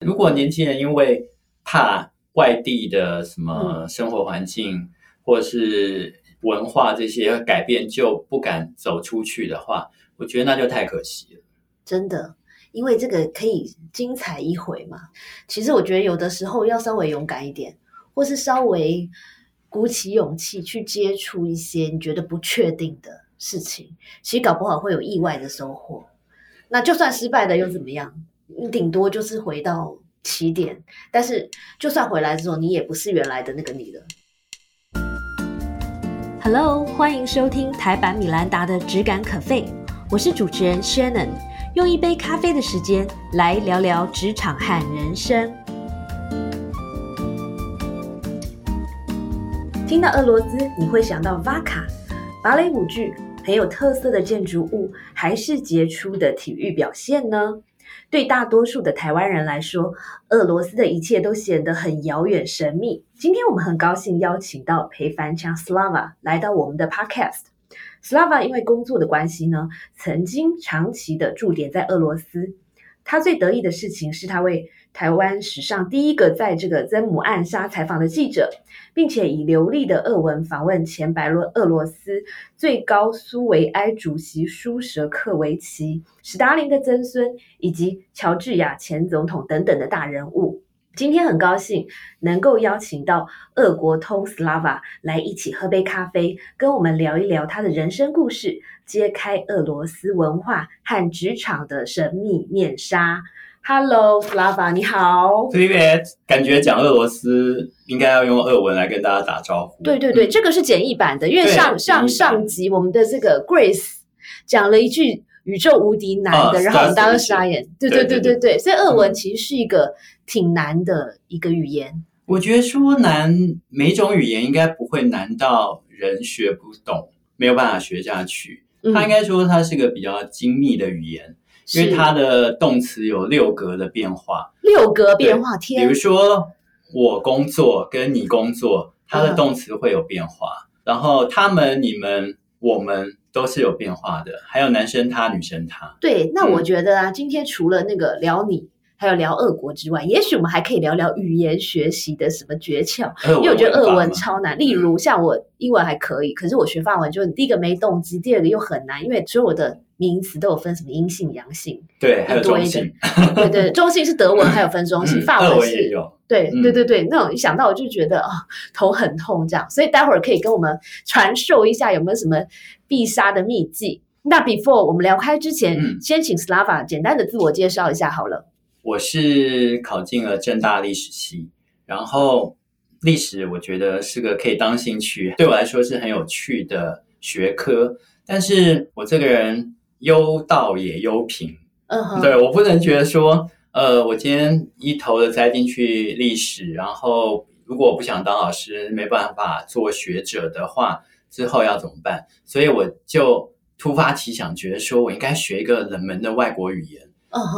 如果年轻人因为怕外地的什么生活环境或者是文化这些改变，就不敢走出去的话，我觉得那就太可惜了。真的，因为这个可以精彩一回嘛。其实我觉得有的时候要稍微勇敢一点，或是稍微鼓起勇气去接触一些你觉得不确定的事情，其实搞不好会有意外的收获。那就算失败了又怎么样？你顶多就是回到起点，但是就算回来之后，你也不是原来的那个你了。Hello，欢迎收听台版米兰达的《只感可废》，我是主持人 Shannon，用一杯咖啡的时间来聊聊职场和人生。听到俄罗斯，你会想到 Vaka 芭蕾舞剧，很有特色的建筑物，还是杰出的体育表现呢？对大多数的台湾人来说，俄罗斯的一切都显得很遥远神秘。今天我们很高兴邀请到裴凡强 Slava 来到我们的 Podcast。Slava 因为工作的关系呢，曾经长期的驻点在俄罗斯。他最得意的事情是他为台湾史上第一个在这个曾母暗杀采访的记者，并且以流利的俄文访问前白罗俄罗斯最高苏维埃主席舒舍克维奇、史达林的曾孙以及乔治亚前总统等等的大人物。今天很高兴能够邀请到俄国通 Slava 来一起喝杯咖啡，跟我们聊一聊他的人生故事，揭开俄罗斯文化和职场的神秘面纱。Hello，Slava，你好。Привет，感觉讲俄罗斯应该要用俄文来跟大家打招呼。对对对，这个是简易版的，因为上上上集我们的这个 Grace 讲了一句。宇宙无敌难的，然后我们大家都傻眼。对对对对对，所以俄文其实是一个挺难的一个语言。我觉得说难，每种语言应该不会难到人学不懂，没有办法学下去。它应该说它是个比较精密的语言， 因为它的动词有六格的变化。六格变化，天！比如说我工作跟你工作，它的动词会有变化。然后他们、你们、我们。都是有变化的，还有男生他、女生他。对，那我觉得啊，今天除了那个聊你，还有聊俄国之外，也许我们还可以聊聊语言学习的什么诀窍。因为我觉得俄文超难，例如像我英文还可以，可是我学法文，就第一个没动机，第二个又很难，因为所有的名词都有分什么阴性、阳性，对，还有中性。对对，中性是德文，还有分中性，法文也有。对对对对，那种一想到我就觉得啊，头很痛这样，所以待会儿可以跟我们传授一下有没有什么必杀的秘籍。那 before 我们聊开之前，先请 Slava 简单的自我介绍一下好了。我是考进了正大历史系，然后历史我觉得是个可以当兴趣，对我来说是很有趣的学科，但是我这个人忧道也忧贫，嗯哼，对我不能觉得说。呃，我今天一头的栽进去历史，然后如果我不想当老师，没办法做学者的话，之后要怎么办？所以我就突发奇想，觉得说我应该学一个冷门的外国语言，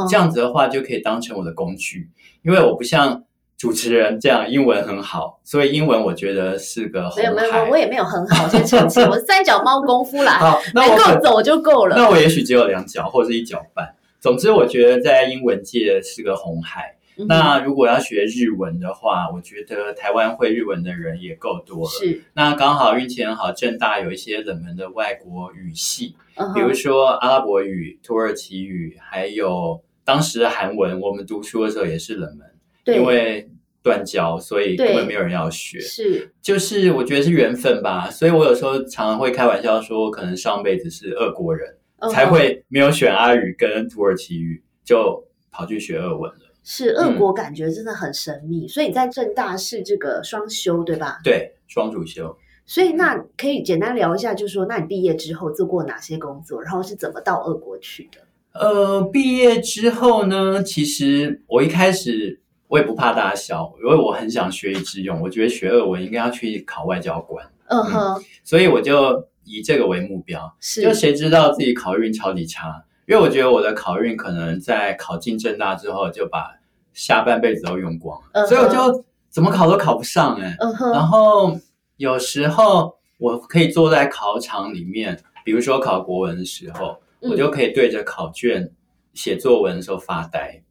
这样子的话就可以当成我的工具。因为我不像主持人这样英文很好，所以英文我觉得是个没有没有，我也没有很好，先澄清，我是三脚猫功夫啦，能够走就够了。那我也许只有两脚或者一脚半。总之，我觉得在英文界是个红海。那如果要学日文的话，我觉得台湾会日文的人也够多了。是，那刚好运气很好，正大有一些冷门的外国语系，比如说阿拉伯语、土耳其语，还有当时的韩文。我们读书的时候也是冷门，因为断交，所以根本没有人要学。是，就是我觉得是缘分吧。所以我有时候常常会开玩笑说，可能上辈子是俄国人。才会没有选阿语跟土耳其语，就跑去学俄文了。是俄国感觉真的很神秘，所以你在正大是这个双修对吧？对，双主修。所以那可以简单聊一下，就是说，那你毕业之后做过哪些工作，然后是怎么到俄国去的？呃，毕业之后呢，其实我一开始我也不怕大家笑，因为我很想学以致用，我觉得学俄文应该要去考外交官。嗯哼，所以我就。以这个为目标，就谁知道自己考运超级差？因为我觉得我的考运可能在考进正大之后就把下半辈子都用光了，所以我就怎么考都考不上哎。然后有时候我可以坐在考场里面，比如说考国文的时候，我就可以对着考卷写作文的时候发呆，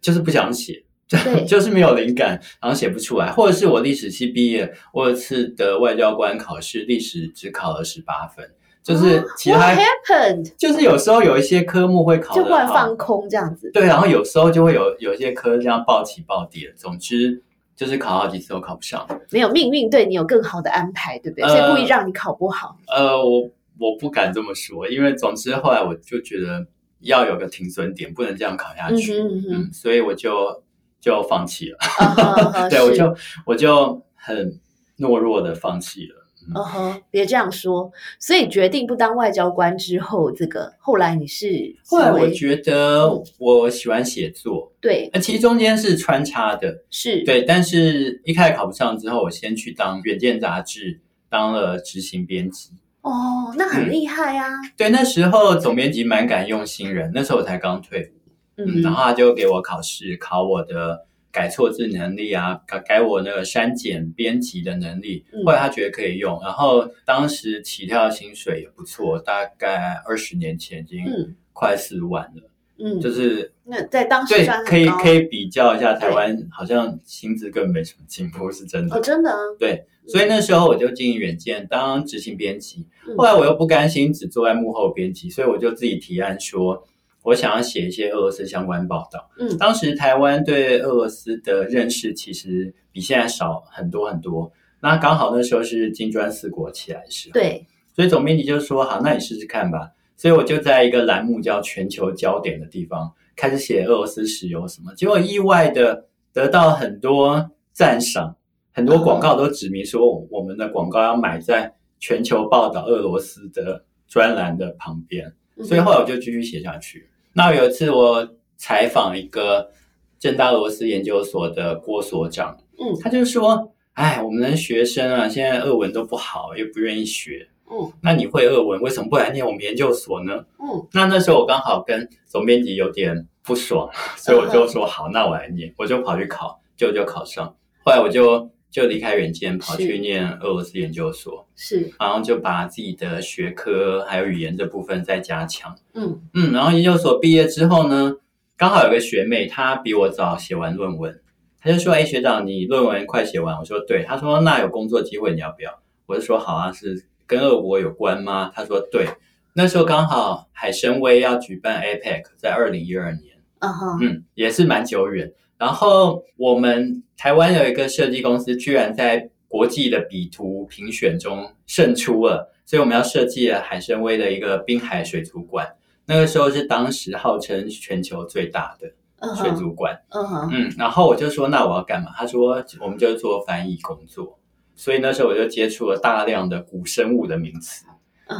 就是不想写。对就是没有灵感，然后写不出来，或者是我历史系毕业，我有一次的外交官考试，历史只考了十八分，就是其他 happened？就是有时候有一些科目会考就忽然，放空这样子。对，然后有时候就会有有一些科这样暴起暴跌，总之就是考好几次都考不上。没有命运对你有更好的安排，对不对？所以呃故意让你考不好。呃，我我不敢这么说，因为总之后来我就觉得要有个停损点，不能这样考下去，嗯哼嗯所以我就就放弃了。啊哈啊哈 对，我就我就很懦弱的放弃了。嗯哼，别这样说。所以决定不当外交官之后，这个后来你是后来我觉得嗯我喜欢写作，对那，其实中间是穿插的，是，对，但是一开始考不上之后，我先去当《远见》杂志当了执行编辑。哦，那很厉害啊。对，那时候总编辑蛮敢用新人，那时候我才刚退伍，嗯，然嗯后他就给我考试，考我的改错字能力啊，改改我那个删减编辑的能力。嗯。后来他觉得可以用，然后当时起跳薪水也不错，大概二十年前已经嗯。快四万了，嗯，就是那在当时对可以可以比较一下，台湾好像薪资根本没什么进步，是真的。哦，真的啊。对，所以那时候我就经营远见当执行编辑，嗯。后来我又不甘心只坐在幕后编辑，所以我就自己提案说，我想要写一些俄罗斯相关报道。嗯当时台湾对俄罗斯的认识其实比现在少很多很多。那刚好那时候是金砖四国起来的时候，，对，所以总编辑就说好，那你试试看吧。所以我就在一个栏目叫“全球焦点”的地方开始写俄罗斯石油什么，结果意外的得到很多赞赏，很多广告都指明说我们的广告要买在全球报道俄罗斯的专栏的旁边，嗯所以后来我就继续写下去。那有一次我采访一个正大俄罗斯研究所的郭所长，嗯他就说：“哎，我们的学生啊，现在俄文都不好，又不愿意学。嗯那你会俄文，为什么不来念我们研究所呢？”嗯那那时候我刚好跟总编辑有点不爽，所以我就说 好，那我来念，我就跑去考，就就考上。后来我就就离开远见，跑去念俄罗斯研究所，是，然后就把自己的学科还有语言这部分再加强。嗯嗯，然后研究所毕业之后呢，刚好有个学妹，她比我早写完论文，她就说：“哎，学长，你论文快写完？”我说：“对。”她说：“那有工作机会，你要不要？”我就说：“好啊，是跟俄国有关吗？”她说：“对。”那时候刚好海参崴要举办 APEC，在二零一二年，啊哈，嗯，也是蛮久远。然后我们台湾有一个设计公司，居然在国际的比图评选中胜出了，所以我们要设计了海参崴的一个滨海水族馆。那个时候是当时号称全球最大的嗯水，族馆，嗯哼，嗯，然后我就说那我要干嘛？他说我们就做翻译工作，所以那时候我就接触了大量的古生物的名词，嗯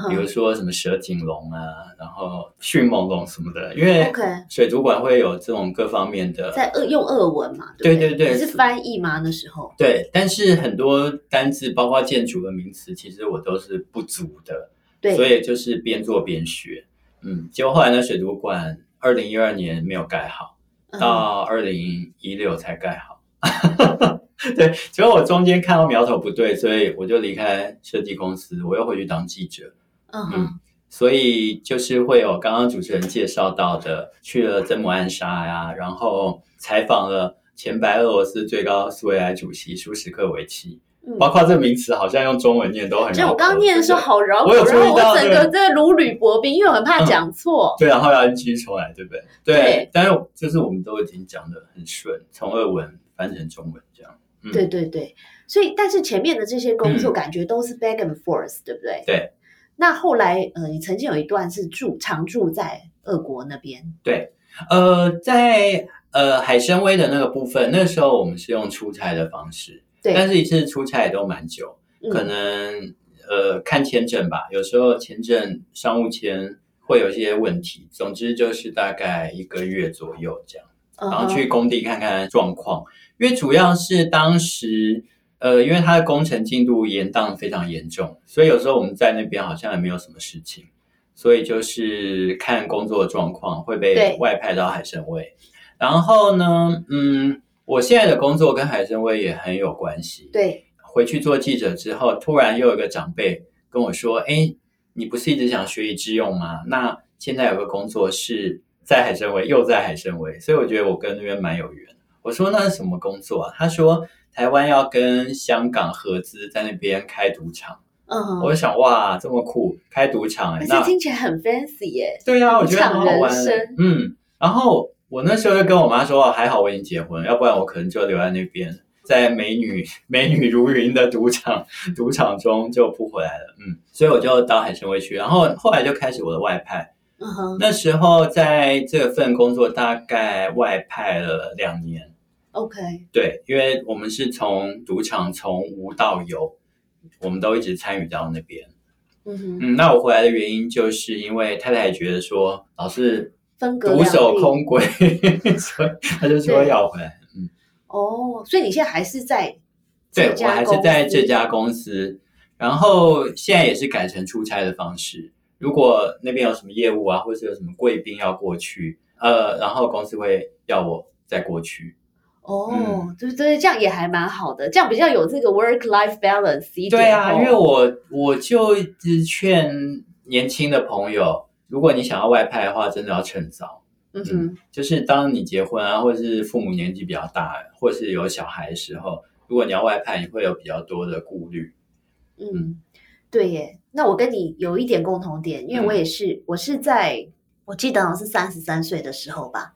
比如说什么蛇颈龙啊，然后迅猛龙什么的，因为水族馆会有这种各方面的在俄用俄文嘛，对对？对是。翻译吗？那时候，对，但是很多单字，包括建筑的名词，其实我都是不足的，对，所以就是边做边学。嗯，结果后来呢，水族馆二零一二年没有盖好，嗯。到二零一六才盖好。对，结果我中间看到苗头不对，所以我就离开设计公司，我又回去当记者。嗯哼，所以就是会有刚刚主持人介绍到的，去了曾母暗杀呀，然后采访了前白俄罗斯最高苏维埃主席舒什克维奇，嗯包括这个名词好像用中文念都很绕口。就我刚念的时候好绕口，然后我整个在如履薄冰，因为我很怕讲错。对，然后要 NG 出来，对不对？对，对但是就是我们都已经讲的很顺，从俄文翻成中文这样。嗯对对对，所以但是前面的这些工作嗯感觉都是 back and forth，、对不对？对。那后来，呃，你曾经有一段是住常住在俄国那边，对，呃，在呃海参崴的那个部分，那时候我们是用出差的方式，对，但是一次出差也都蛮久。嗯可能呃看签证吧，有时候签证商务签会有一些问题。总之就是大概一个月左右这样，嗯然后去工地看看状况，因为主要是当时。呃，因为它的工程进度延宕非常严重，所以有时候我们在那边好像也没有什么事情，所以就是看工作状况会对被外派到海参崴。然后呢，嗯，我现在的工作跟海参崴也很有关系。对，回去做记者之后，突然又有一个长辈跟我说：“哎，你不是一直想学以致用吗？那现在有个工作是在海参崴，又在海参崴，所以我觉得我跟那边蛮有缘。我说那是什么工作啊？他说台湾要跟香港合资在那边开赌场。嗯，我就想哇，这么酷，开赌场哎、那听起来很 fancy 耶。对呀、我觉得很好玩。嗯，然后我那时候就跟我妈说，哦还好我已经结婚，要不然我可能就留在那边，在美女 美女如云的赌场 赌场中就不回来了。嗯，所以我就到海参崴去，然后后来就开始我的外派。那时候在这份工作大概外派了两年。，OK，对，因为我们是从赌场从无到有，我们都一直参与到那边。嗯哼，嗯，那我回来的原因就是因为太太觉得说老是分隔独守空闺，所以 他就说要回来。嗯，哦，所以你现在还是在对我还是在这家公司，然后现在也是改成出差的方式。如果那边有什么业务啊，或是有什么贵宾要过去，呃，然后公司会要我再过去。哦嗯，对对，这样也还蛮好的，这样比较有这个 work life balance 一点。对啊，哦因为我我就一直劝年轻的朋友，如果你想要外派的话，真的要趁早。嗯哼，就是当你结婚啊，或者是父母年纪比较大，或是有小孩的时候，如果你要外派，你会有比较多的顾虑。嗯，对耶。那我跟你有一点共同点，因为我也是，我是在我记得好像是三十三岁的时候吧，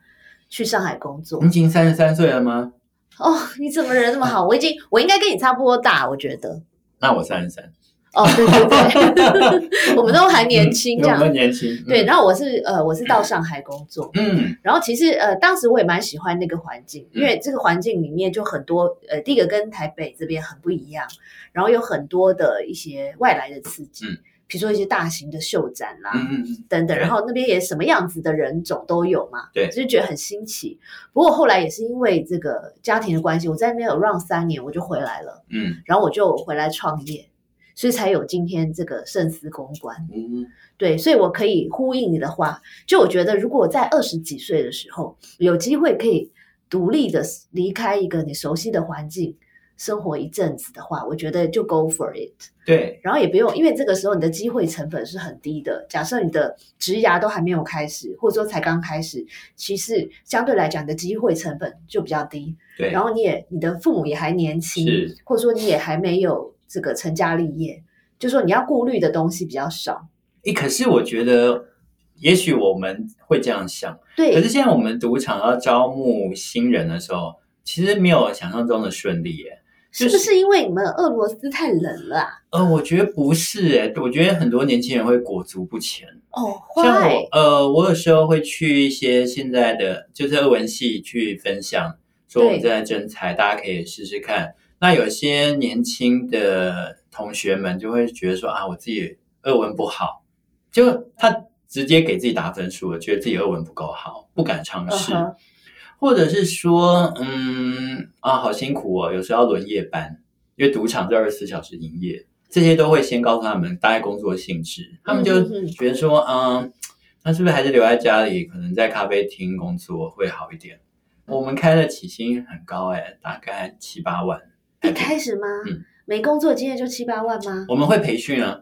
去上海工作你。已经三十三岁了吗？哦，你怎么人那么好？我已经，我应该跟你差不多大，我觉得。那我三十三，哦，对对对，我们都还年轻这样。嗯我。们年轻。嗯。对，，然后我是呃，我是到上海工作，嗯。然后其实呃，当时我也蛮喜欢那个环境，因为这个环境里面就很多呃，第一个跟台北这边很不一样，然后有很多的一些外来的刺激，嗯。比如说一些大型的秀展啦、嗯嗯，等等，然后那边也什么样子的人种都有嘛，对。就是觉得很新奇。不过后来也是因为这个家庭的关系，我在那边有 run 三年，我就回来了，嗯。然后我就回来创业，所以才有今天这个盛思公关。嗯对，所以我可以呼应你的话，就我觉得，如果我在二十几岁的时候有机会可以独立的离开一个你熟悉的环境，生活一阵子的话，我觉得就 go for it。对，然后也不用，因为这个时候你的机会成本是很低的。假设你的职涯都还没有开始，或者说才刚开始，其实相对来讲，你的机会成本就比较低。对，然后你也你的父母也还年轻是，或者说你也还没有这个成家立业，就说你要顾虑的东西比较少。诶，可是我觉得，也许我们会这样想，对，可是现在我们赌场要招募新人的时候，其实没有想象中的顺利耶。是不是因为你们俄罗斯太冷了啊？呃，我觉得不是诶，我觉得很多年轻人会裹足不前。哦，像坏我，呃，我有时候会去一些现在的就是俄文系去分享，说我们对正在征才，大家可以试试看。那有些年轻的同学们就会觉得说啊，我自己俄文不好，就他直接给自己打分数了，觉得自己俄文不够好，不敢尝试。或者是说，嗯啊，好辛苦哦，有时候要轮夜班，因为赌场是二十四小时营业，这些都会先告诉他们大概工作性质，他们就觉得说，嗯，那是不是还是留在家里，可能在咖啡厅工作会好一点？我们开的起薪很高哎、大概七八万。一开始吗？嗯没工作经验就七八万吗？我们会培训啊，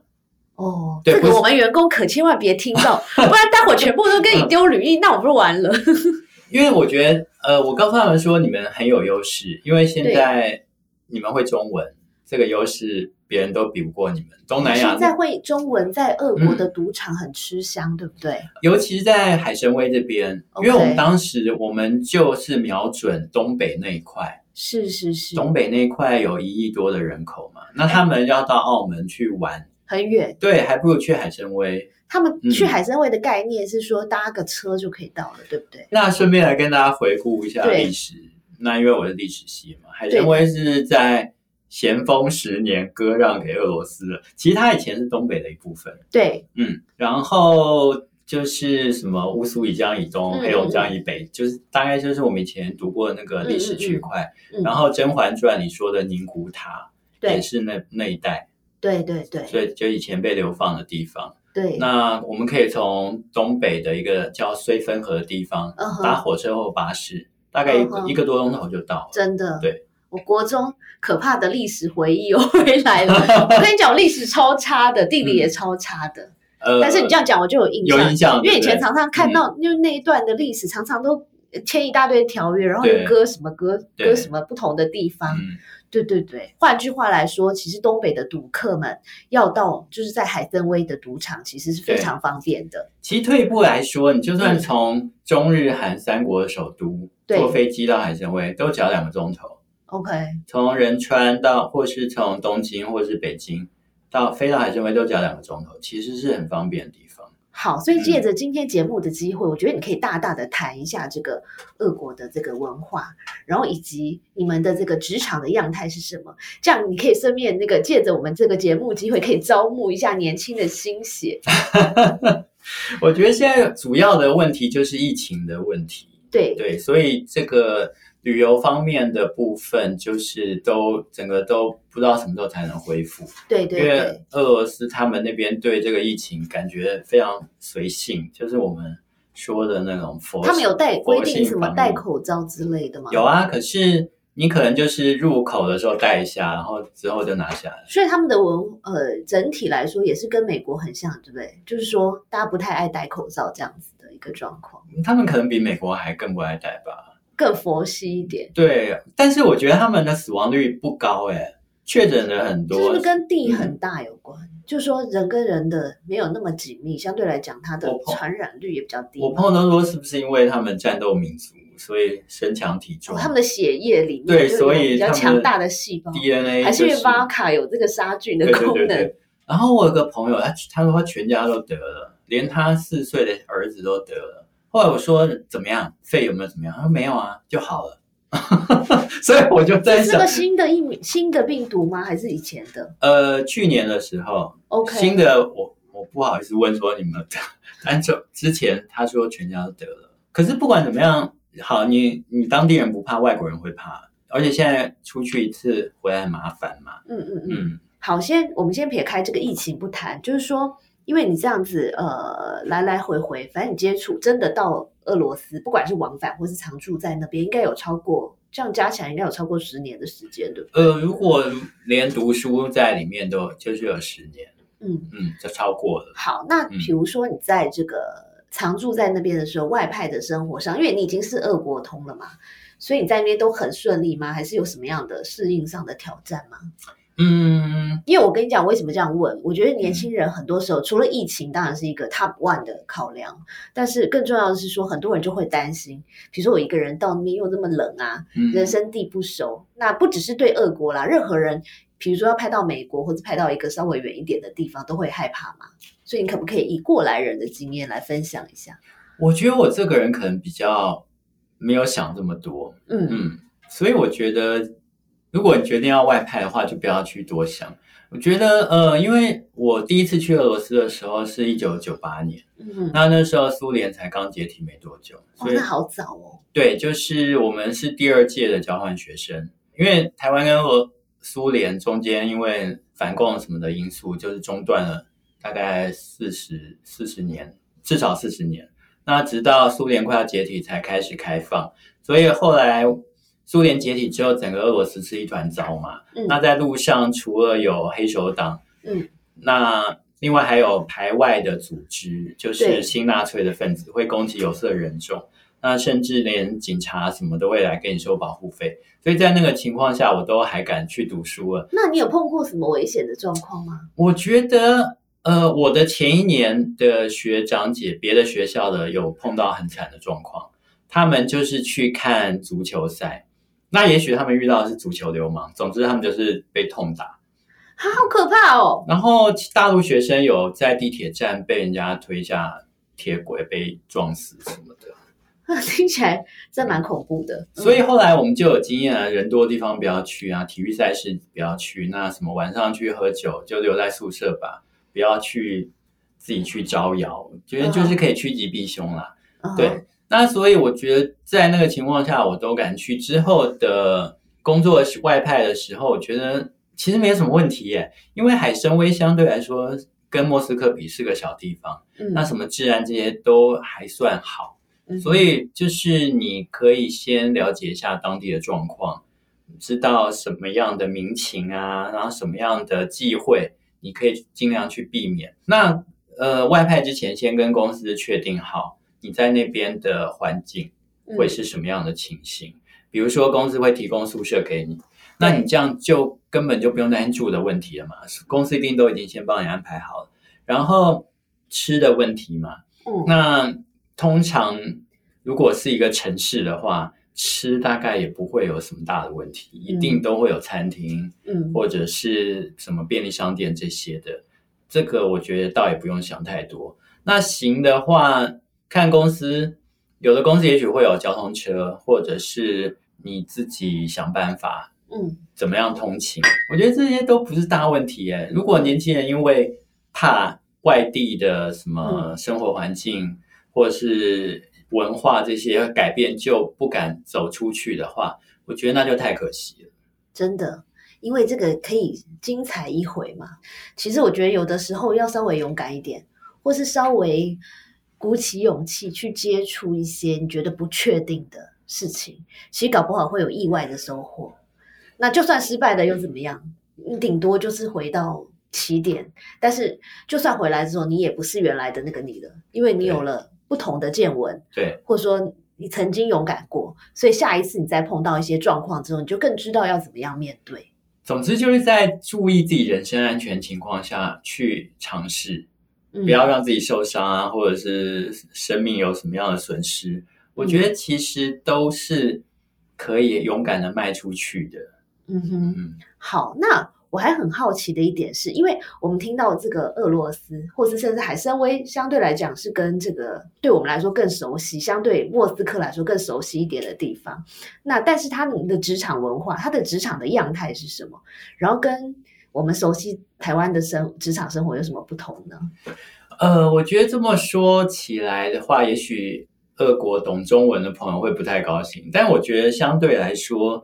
哦，这个我们员工可千万别听到，不然待会儿全部都跟你丢履历，那我不是完了？因为我觉得，呃，我告诉他们说你们很有优势，因为现在你们会中文，这个优势别人都比不过你们。东南亚现在会中文在俄国的赌场很吃香，对不对？尤其是在海参崴这边，因为我们当时我们就是瞄准东北那一块，是是是，东北那一块有一亿多的人口嘛，那他们要到澳门去玩，很远。对，还不如去海参崴。他们去嗯海参崴的概念是说搭个车就可以到了，对不对？那顺便来跟大家回顾一下对历史。那因为我是历史系嘛，海参崴是在咸丰十年割让给俄罗斯了。其实它以前是东北的一部分，对，嗯，然后就是什么乌苏以江以东、嗯黑龙江以北，就是大概就是我们以前读过的那个历史区块。然后《甄嬛传》里说的宁古塔也是那那一带，对对对所以就以前被流放的地方。对，那我们可以从东北的一个叫绥芬河的地方搭火车或巴士，大概一个嗯一个多钟头就到了。真的，对，我国中可怕的历史回忆又回来了。我跟你讲，我历史超差的，地理也超差的。呃，但是你这样讲，我就有印象，有印象，因为以前常常看到，因为那一段的历史常常都签一大堆条约，然后对。又割什么割割什么不同的地方。嗯，对对对，换句话来说，其实东北的赌客们要到就是在海参崴的赌场，其实是非常方便的。其实退一步来说，你就算嗯。从中日韩三国的首都坐飞机到海参崴，都只要两个钟头。OK，从仁川到，或是从东京或是北京到飞到海参崴都只要两个钟头，其实是很方便的地方。好，所以借嗯着今天节目的机会，我觉得你可以大大的谈一下这个俄国的这个文化，然后以及你们的这个职场的样态是什么。这样你可以顺便那个借着我们这个节目机会，可以招募一下年轻的新血。我觉得现在主要的问题就是疫情的问题，对对，所以这个旅游方面的部分，就是都整个都不知道什么时候才能恢复。对对因为，俄罗斯他们那边对这个疫情感觉非常随性，就是我们说的那种佛，他们有戴规定什么戴口罩之类的吗？有啊，可是你可能就是入口的时候戴一下，然后之后就拿下来。所以他们的文呃整体来说也是跟美国很像，对不对？就是说大家不太爱戴口罩这样子的一个状况，他们可能比美国还更不爱戴吧？更佛系一点。对，但是我觉得他们的死亡率不高哎，确诊的很多。这是不是跟地很大有关？就是说人跟人的没有那么紧密，相对来讲，它的传染率也比较低嘛。我朋友都说，是不是因为他们战斗民族，所以身强体壮？哦他们的血液里面对所以比较强大的细胞，DNA 还是因为就是 Vodka 有这个杀菌的功能？对对。然后我有个朋友，他他说他全家都得了，连他四岁的儿子都得了。后来我说怎么样，肺有没有怎么样？他说没有啊，就好了。所以我就在想这是个，新的疫新的病毒吗？还是以前的呃，去年的时候，？OK，新的我我不好意思问说你们，但就之前他说全家都得了。可是不管怎么样，好，你你当地人不怕，外国人会怕，而且现在出去一次回来很麻烦嘛。嗯嗯嗯。嗯，好，先我们先撇开这个疫情不谈，就是说，因为你这样子呃来来回回，反正你接触真的到俄罗斯，不管是往返或是常住在那边，应该有超过这样加起来应该有超过十年的时间，对不对？呃，如果连读书在里面都就是有十年，嗯，嗯，就超过了。好，那嗯比如说你在这个常住在那边的时候，外派的生活上，因为你已经是俄国通了嘛，所以你在那边都很顺利吗？还是有什么样的适应上的挑战吗？嗯，因为我跟你讲，为什么这样问？我觉得年轻人很多时候，除了疫情当然是一个 top one 的考量，但是更重要的是说，很多人就会担心，比如说我一个人到那边又那么冷啊，嗯人生地不熟，那不只是对俄国啦，任何人，比如说要派到美国或者派到一个稍微远一点的地方，都会害怕嘛。所以你可不可以以过来人的经验来分享一下？我觉得我这个人可能比较没有想这么多，嗯嗯，所以我觉得，如果你决定要外派的话，就不要去多想。我觉得，呃，因为我第一次去俄罗斯的时候是一九九八年，嗯，那那时候苏联才刚解体没多久，哦，所以那好早哦。对，就是我们是第二届的交换学生，因为台湾跟俄苏联中间因为反共什么的因素，就是中断了大概四十四十年，至少四十年。那直到苏联快要解体才开始开放，所以后来苏联解体之后，整个俄罗斯是一团糟嘛。嗯那在路上除了有黑手党，嗯，那另外还有排外的组织，就是新纳粹的分子会攻击有色人种。那甚至连警察什么都会来跟你收保护费，所以在那个情况下，我都还敢去读书了。那你有碰过什么危险的状况吗？我觉得，呃，我的前一年的学长姐，别的学校的有碰到很惨的状况，他们就是去看足球赛，那也许他们遇到的是足球流氓，总之他们就是被痛打。啊，好可怕哦！然后大陆学生有在地铁站被人家推下铁轨，被撞死什么的。听起来真蛮恐怖的。嗯所以后来我们就有经验啊，人多的地方不要去啊，体育赛事不要去。那什么晚上去喝酒就留在宿舍吧，不要去自己去招摇。觉得就是可以趋吉避凶啦。嗯对，那所以我觉得在那个情况下，我都敢去。之后的工作外派的时候，我觉得其实没有什么问题耶，因为海参崴相对来说跟莫斯科比是个小地方，嗯那什么治安这些都还算好。嗯所以就是你可以先了解一下当地的状况，知道什么样的民情啊，然后什么样的忌讳，你可以尽量去避免。那呃，外派之前先跟公司确定好你在那边的环境，会是什么样的情形。比如说，公司会提供宿舍给你，那你这样就根本就不用担心住的问题了嘛，公司一定都已经先帮你安排好了。然后吃的问题嘛，嗯，那通常如果是一个城市的话，吃大概也不会有什么大的问题，一定都会有餐厅，嗯，或者是什么便利商店这些的。这个我觉得倒也不用想太多。那行的话，看公司，有的公司也许会有交通车，或者是你自己想办法，嗯，怎么样通勤？我觉得这些都不是大问题耶。如果年轻人因为怕外地的什么生活环境，或者是文化这些改变，就不敢走出去的话，我觉得那就太可惜了。真的，因为这个可以精彩一回嘛。其实我觉得有的时候要稍微勇敢一点，或是稍微鼓起勇气去接触一些你觉得不确定的事情，其实搞不好会有意外的收获。那就算失败了又怎么样？你顶多就是回到起点，但是就算回来之后，你也不是原来的那个你了，因为你有了不同的见闻，对，或者说你曾经勇敢过，所以下一次你再碰到一些状况之后，你就更知道要怎么样面对。总之就是在注意自己人身安全情况下去尝试，嗯不要让自己受伤啊，或者是生命有什么样的损失。我觉得其实都是可以勇敢的迈出去的。嗯哼，嗯，好，那我还很好奇的一点是，因为我们听到这个俄罗斯，或是甚至海参崴，相对来讲是跟这个对我们来说更熟悉，相对莫斯科来说更熟悉一点的地方。那但是他们的职场文化，他的职场的样态是什么？然后跟我们熟悉台湾的生职场生活有什么不同呢？呃，我觉得这么说起来的话，也许俄国懂中文的朋友会不太高兴，但我觉得相对来说，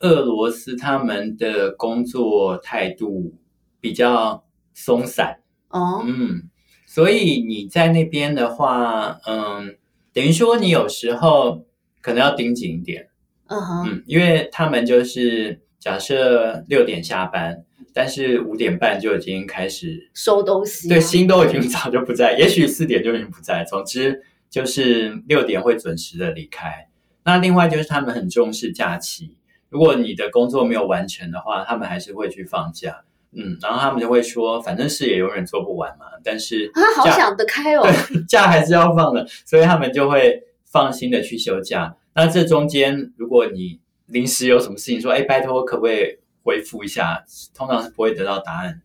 俄罗斯他们的工作态度比较松散。哦，嗯，所以你在那边的话，嗯，等于说你有时候可能要盯紧一点，嗯哼，嗯，因为他们就是假设六点下班，但是五点半就已经开始，收东西啊，对，心都已经早就不在，也许四点就已经不在，总之就是六点会准时的离开。那另外就是他们很重视假期，如果你的工作没有完成的话，他们还是会去放假。嗯，然后他们就会说，反正事也永远做不完嘛，但是啊，好想得开哦，对，假还是要放的，所以他们就会放心的去休假。那这中间，如果你临时有什么事情说，哎，拜托，可不可以回复一下？通常是不会得到答案。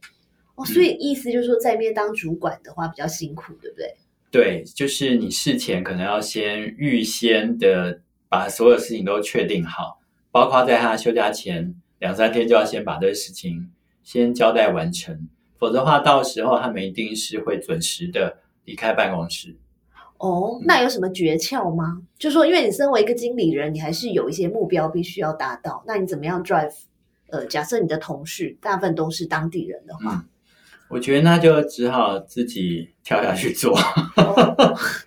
哦，所以意思就是说，在那边当主管的话比较辛苦，对不对？对，就是你事前可能要先预先的把所有事情都确定好，包括在他休假前两三天就要先把这个事情先交代完成，否则的话，到时候他们一定是会准时的离开办公室。哦，那有什么诀窍吗？就说，因为你身为一个经理人，你还是有一些目标必须要达到。那你怎么样 drive？呃，假设你的同事大部分都是当地人的话，嗯，我觉得那就只好自己跳下去做。哦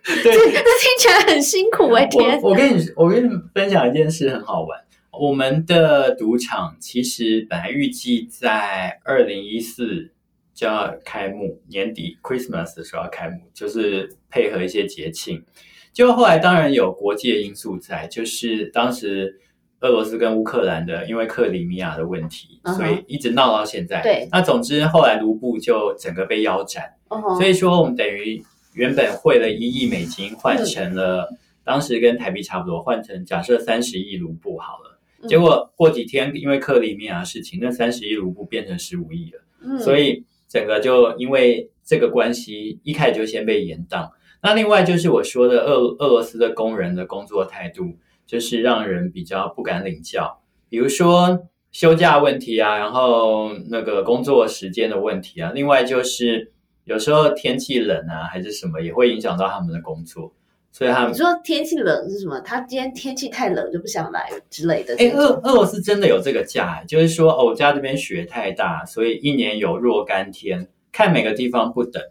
对，这这听起来很辛苦哎、天！我我跟你我跟你分享一件事，很好玩。我们的赌场其实本来预计在二零一四就要开幕，年底 Christmas 的时候要开幕，就是配合一些节庆。就后来当然有国际的因素在，就是当时俄罗斯跟乌克兰的因为克里米亚的问题，所以一直闹到现在。对那总之后来卢布就整个被腰斩。所以说，我们等于原本汇了一亿美金，换成了、当时跟台币差不多，换成假设三十亿卢布好了。嗯结果过几天，因为克里米亚的事情，那三十亿卢布变成十五亿了，嗯所以整个就因为这个关系，一开始就先被延宕。那另外就是我说的俄俄罗斯的工人的工作态度，就是让人比较不敢领教，比如说休假问题啊，然后那个工作时间的问题啊，另外就是有时候天气冷啊，还是什么，也会影响到他们的工作，所以他们你说天气冷是什么？他今天天气太冷就不想来之类的哎，俄俄罗斯真的有这个假，就是说，哦，我家这边雪太大，所以一年有若干天，看每个地方不等。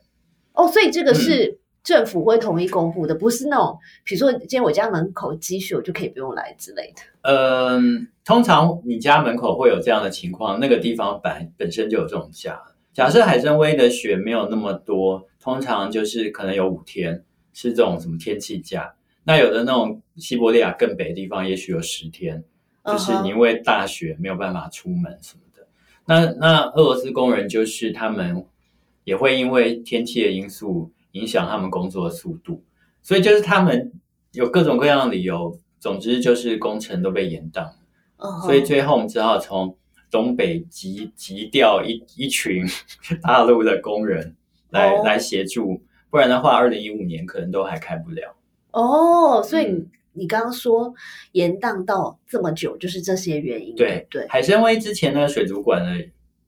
哦，所以这个嗯是政府会统一公布的，不是那种比如说今天我家门口积雪，我就可以不用来之类的。嗯，通常你家门口会有这样的情况，那个地方本本身就有这种假。假设海参崴的雪没有那么多，通常就是可能有五天是这种什么天气假。那有的那种西伯利亚更北的地方，也许有十天，就是你因为大雪没有办法出门什么的。那那俄罗斯工人就是他们也会因为天气的因素影响他们工作的速度，所以就是他们有各种各样的理由，总之就是工程都被延宕。所以最后我们只好从东北急急调一一群 大陆的工人来、哦来协助，不然的话，二零一五年可能都还开不了。哦，所以你、嗯你刚刚说延宕到这么久，就是这些原因，对对？海参崴之前的水族馆呢，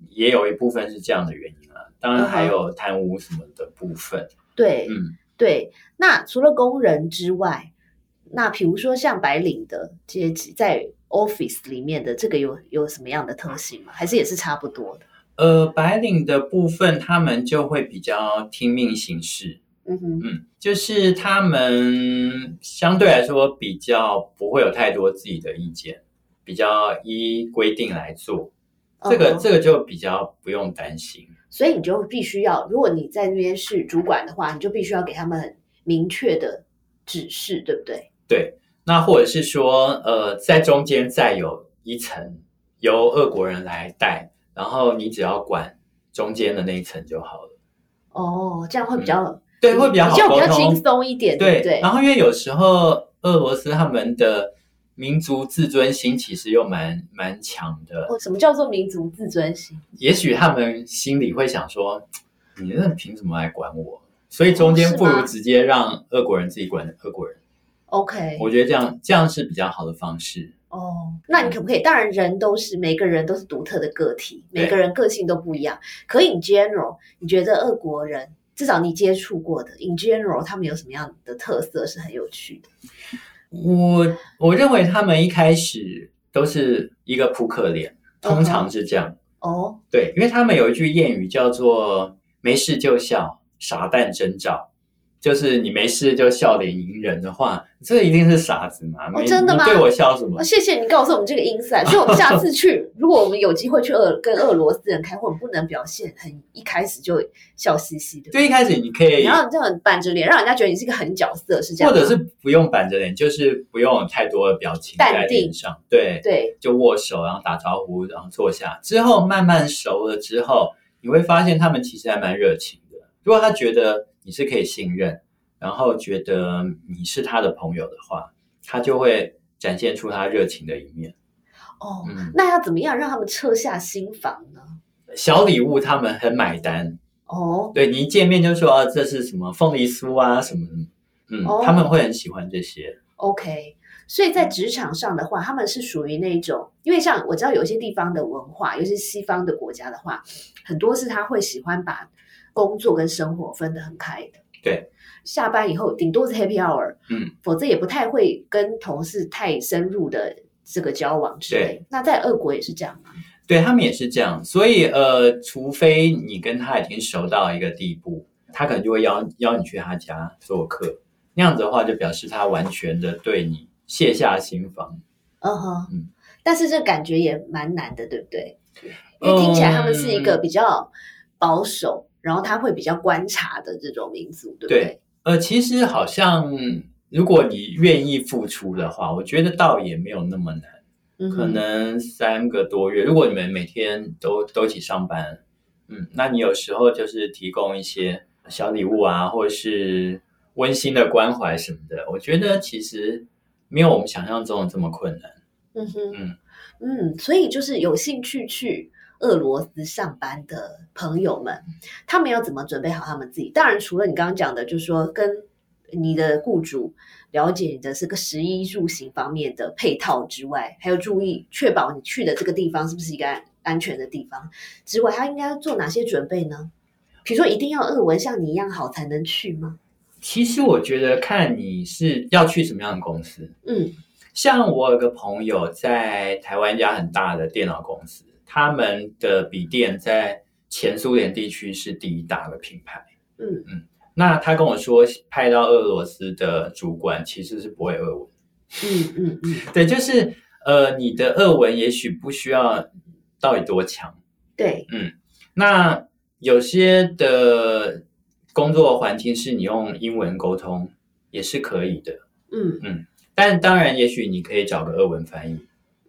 也有一部分是这样的原因啊，当然还有贪污什么的部分。对，嗯，对。那除了工人之外，那比如说像白领的阶级，在 office 里面的这个有有什么样的特性吗？还是也是差不多的？呃，白领的部分，他们就会比较听命行事。嗯哼，嗯，就是他们相对来说比较不会有太多自己的意见，比较依规定来做。这个这个就比较不用担心。所以你就必须要，如果你在那边是主管的话，你就必须要给他们很明确的指示，对不对？对，那或者是说，呃，在中间再有一层由俄国人来带，然后你只要管中间的那一层就好了。哦，这样会比较、嗯对，会比较好就比较轻。松一点，对对对？然后因为有时候俄罗斯他们的民族自尊心其实又蛮蛮强的，哦，什么叫做民族自尊心？也许他们心里会想说：“ 你那凭什么来管我？”所以中间不如直接让俄国人自己管俄国人。OK，我觉得这样这样是比较好的方式。哦，那你可不可以？当然，人都是每个人都是独特的个体，对每个人个性都不一样。可 in general，你觉得俄国人，至少你接触过的，in general，他们有什么样的特色是很有趣的？我我认为他们一开始都是一个扑克脸，通常是这样。哦，对，因为他们有一句谚语叫做“没事就笑，傻蛋真照”，就是你没事就笑脸迎人的话，这一定是傻子嘛？没真的吗你对我笑什么哦，？谢谢你告诉我们这个 insight。所以，我们下次去，如果我们有机会去俄跟俄罗斯人开会，我们不能表现很一开始就笑嘻嘻的，对一开始你可以你，要这样板着脸，让人家觉得你是一个狠角色，是这样？或者是不用板着脸，就是不用太多的表情淡在脸定上，对，对，就握手，然后打招呼，然后坐下。之后慢慢熟了之后，你会发现他们其实还蛮热情的。如果他觉得你是可以信任，然后觉得你是他的朋友的话，他就会展现出他热情的一面。哦，嗯，那要怎么样让他们撤下心防呢？小礼物他们很买单，哦，对你一见面就说啊，这是什么凤梨酥啊什么的，嗯，哦他们会很喜欢这些。OK，所以在职场上的话，他们是属于那一种，因为像我知道有一些地方的文化，尤其是西方的国家的话，很多是他会喜欢把工作跟生活分得很开的。对，下班以后顶多是 Happy Hour，嗯，否则也不太会跟同事太深入的这个交往之类。那在俄国也是这样吗？对他们也是这样，所以呃，除非你跟他已经熟到一个地步，他可能就会邀邀你去他家做客，那样子的话，就表示他完全的对你卸下心防。嗯哼，嗯但是这感觉也蛮难的，对不对？因为听起来他们是一个比较保守，然后他会比较观察的这种民族，对不对？对呃，其实好像如果你愿意付出的话，我觉得倒也没有那么难。嗯可能三个多月，如果你们每天都都一起上班，嗯，那你有时候就是提供一些小礼物啊，或者是温馨的关怀什么的，我觉得其实没有我们想象中的这么困难。嗯哼，嗯嗯，所以就是有兴趣去俄罗斯上班的朋友们，他们要怎么准备好他们自己？当然，除了你刚刚讲的，就是说跟你的雇主了解你的这个食衣住行方面的配套之外，还有注意确保你去的这个地方是不是一个安安全的地方之外，他应该要做哪些准备呢？比如说，一定要俄文像你一样好才能去吗？其实我觉得看你是要去什么样的公司，嗯像我有个朋友在台湾一家很大的电脑公司，他们的笔电在前苏联地区是第一大的品牌。嗯嗯那他跟我说，派到俄罗斯的主管其实是不会俄文。嗯嗯嗯，对，就是呃，你的俄文也许不需要到底多强。对，嗯那有些的工作环境是你用英文沟通也是可以的。嗯嗯但当然，也许你可以找个俄文翻译。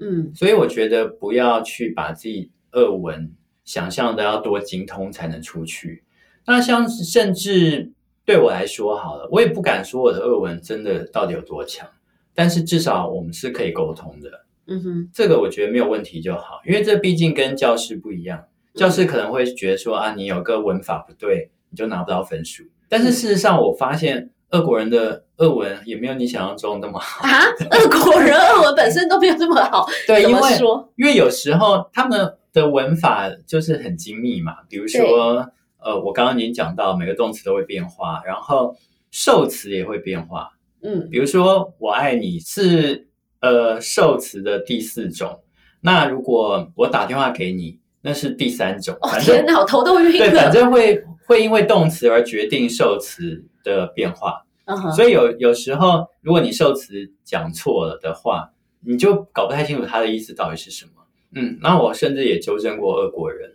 嗯所以我觉得不要去把自己俄文想象的要多精通才能出去。那像甚至对我来说好了，我也不敢说我的俄文真的到底有多强，但是至少我们是可以沟通的。嗯哼，这个我觉得没有问题就好，因为这毕竟跟教师不一样。教师可能会觉得说啊，你有个文法不对，你就拿不到分数。但是事实上，我发现俄国人的俄文也没有你想象中那么好。啊，俄国人俄文本身都没有这么好，对，因为说？因为有时候他们的文法就是很精密嘛，比如说，呃，我刚刚已经讲到每个动词都会变化，然后受词也会变化。嗯比如说“我爱你”是呃受词的第四种，那如果我打电话给你，那是第三种。哦反正天哪，我头都晕对，反。正会会因为动词而决定受词的变化。嗯哼，所以有有时候，如果你受词讲错了的话，你就搞不太清楚他的意思到底是什么。嗯，那我甚至也纠正过俄国人，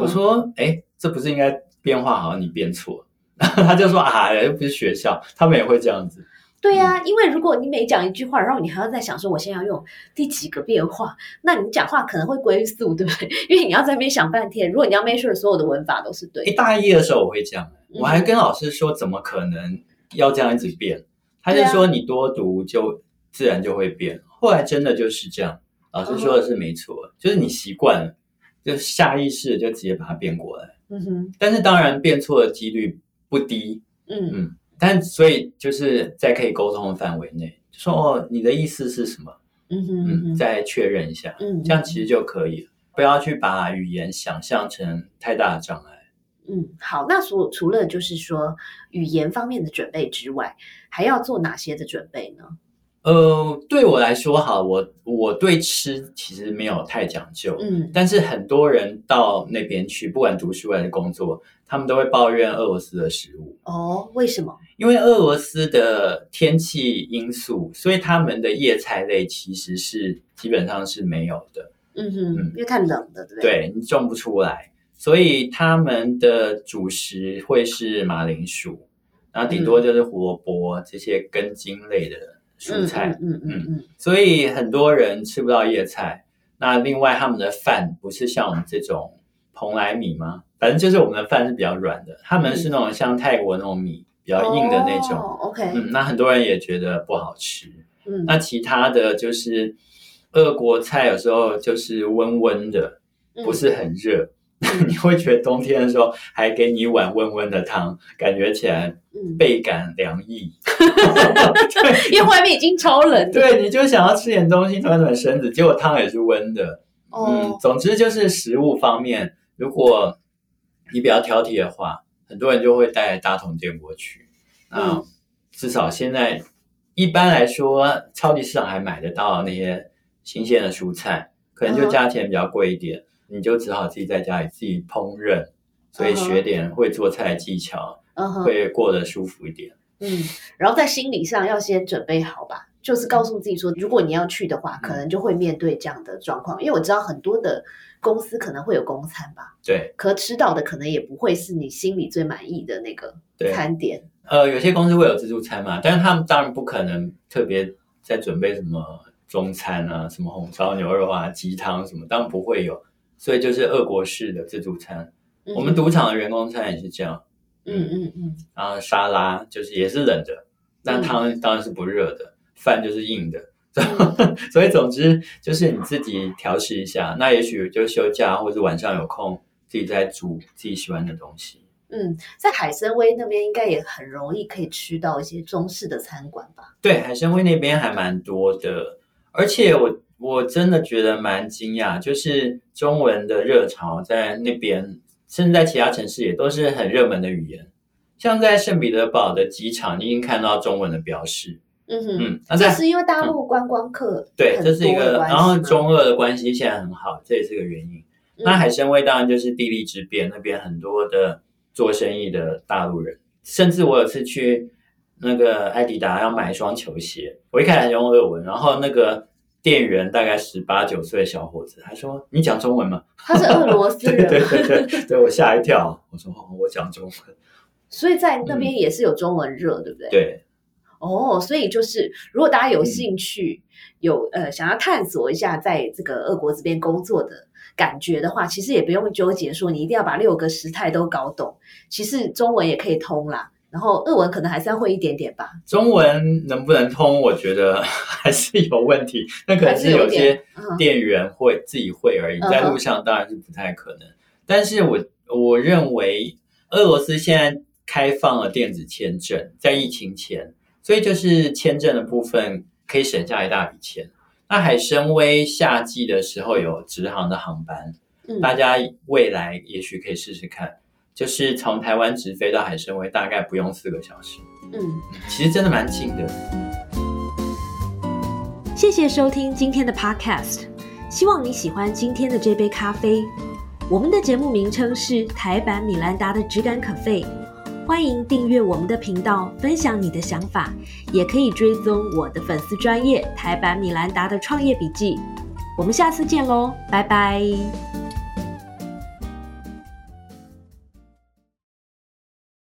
我说，哎，这不是应该变化，好像你变错然后。他就说啊，又不是学校，他们也会这样子。对呀、因为如果你每讲一句话，然后你还要再想说我现在要用第几个变化，那你讲话可能会龟速，对不对？因为你要在那边想半天。如果你要 make sure 所有的文法都是对一，大一的时候我会这样，嗯我还跟老师说，怎么可能要这样一直变？他就说你多读就自然就会变。后来真的就是这样，老师说的是没错，就是你习惯了，就下意识就直接把它变过来。嗯哼，但是当然变错的几率不低，嗯嗯，但所以就是在可以沟通的范围内，就说哦，你的意思是什么？嗯哼，嗯嗯，哼，再确认一下，嗯，这样其实就可以了。不要去把语言想象成太大的障碍。嗯，好，那除除了就是说语言方面的准备之外，还要做哪些的准备呢？呃，对我来说，哈，我我对吃其实没有太讲究，嗯但是很多人到那边去，不管读书还是工作，他们都会抱怨俄罗斯的食物。哦，为什么？因为俄罗斯的天气因素，所以他们的叶菜类其实是基本上是没有的，嗯哼，嗯因为太冷了，对不对？对你种不出来，所以他们的主食会是马铃薯，然后顶多就是胡萝卜这些根茎类的蔬菜，嗯嗯嗯嗯所以很多人吃不到叶菜。那另外他们的饭不是像我们这种蓬莱米吗？反正就是我们的饭是比较软的，他们是那种像泰国那种米比较硬的那种。哦 OK，嗯，那很多人也觉得不好吃。嗯那其他的就是俄国菜，有时候就是温温的，嗯不是很热。你会觉得冬天的时候还给你一碗温温的汤，感觉起来嗯，倍感凉意。因为外面已经超冷了。对，你就想要吃点东西暖暖身子，结果汤也是温的。嗯哦，，总之就是食物方面，如果你比较挑剔的话，很多人就会带大桶电锅去。那嗯至少现在一般来说，超级市场还买得到那些新鲜的蔬菜，可能就嗯价钱比较贵一点，你就只好自己在家里自己烹饪，所以学点会做菜的技巧，会过得舒服一点。嗯，然后在心理上要先准备好吧，就是告诉自己说，如果你要去的话，可能就会面对这样的状况。因为我知道很多的公司可能会有公餐吧，对可吃到的可能也不会是你心里最满意的那个，餐点。呃，有些公司会有自助餐嘛，但是他们当然不可能特别在准备什么中餐啊，什么红烧牛肉啊、鸡汤什么，当然不会有。所以就是俄国式的自助餐，嗯我们赌场的员工餐也是这样。嗯嗯嗯然后沙拉就是也是冷的，那汤当然是不热的，饭就是硬的。嗯 所以总之就是你自己调试一下，那也许就休假或者晚上有空，自己再煮自己喜欢的东西。嗯，在海参崴那边应该也很容易可以吃到一些中式的餐馆吧？对，海参崴那边还蛮多的，而且我我真的觉得蛮惊讶，就是中文的热潮在那边，甚至在其他城市也都是很热门的语言。像在圣彼得堡的机场，你已经看到中文的标示。嗯哼，嗯，那这在是因为大陆观光客对，很这是一个，然后中俄的关系现在很好，这也是个原因。那嗯海参崴当然就是地利之便，那边很多的做生意的大陆人，甚至我有次去那个艾迪达要买一双球鞋，我一开始还用俄文，然后那个店员大概十八九岁的小伙子，他说：“你讲中文吗他是俄罗？”斯人对嘛，对 对，对我吓一跳，我说：“哦，我讲中文。所以在那边也是有中文热，对不对？”对，哦，所以就是如果大家有兴趣，有呃想要探索一下在这个俄国这边工作的感觉的话，其实也不用纠结说你一定要把六个时态都搞懂，其实中文也可以通啦。然后日文可能还是要会一点点吧。中文能不能通，我觉得 还是有问题。那可能是有些店员会自己会而已，在路上当然是不太可能。但是我我认为俄罗斯现在开放了电子签证，在疫情前。所以就是签证的部分可以省下一大笔钱。那海参崴夏季的时候有直航的航班，大家未来也许可以试试看，就是从台湾直飞到海参崴，大概不用四个小时。嗯，其实真的蛮近的。谢谢收听今天的 Podcast，希望你喜欢今天的这杯咖啡。我们的节目名称是台版米兰达的质感可废。欢迎订阅我们的频道，分享你的想法，也可以追踪我的粉丝专业台版米兰达的创业笔记。我们下次见喽，拜拜。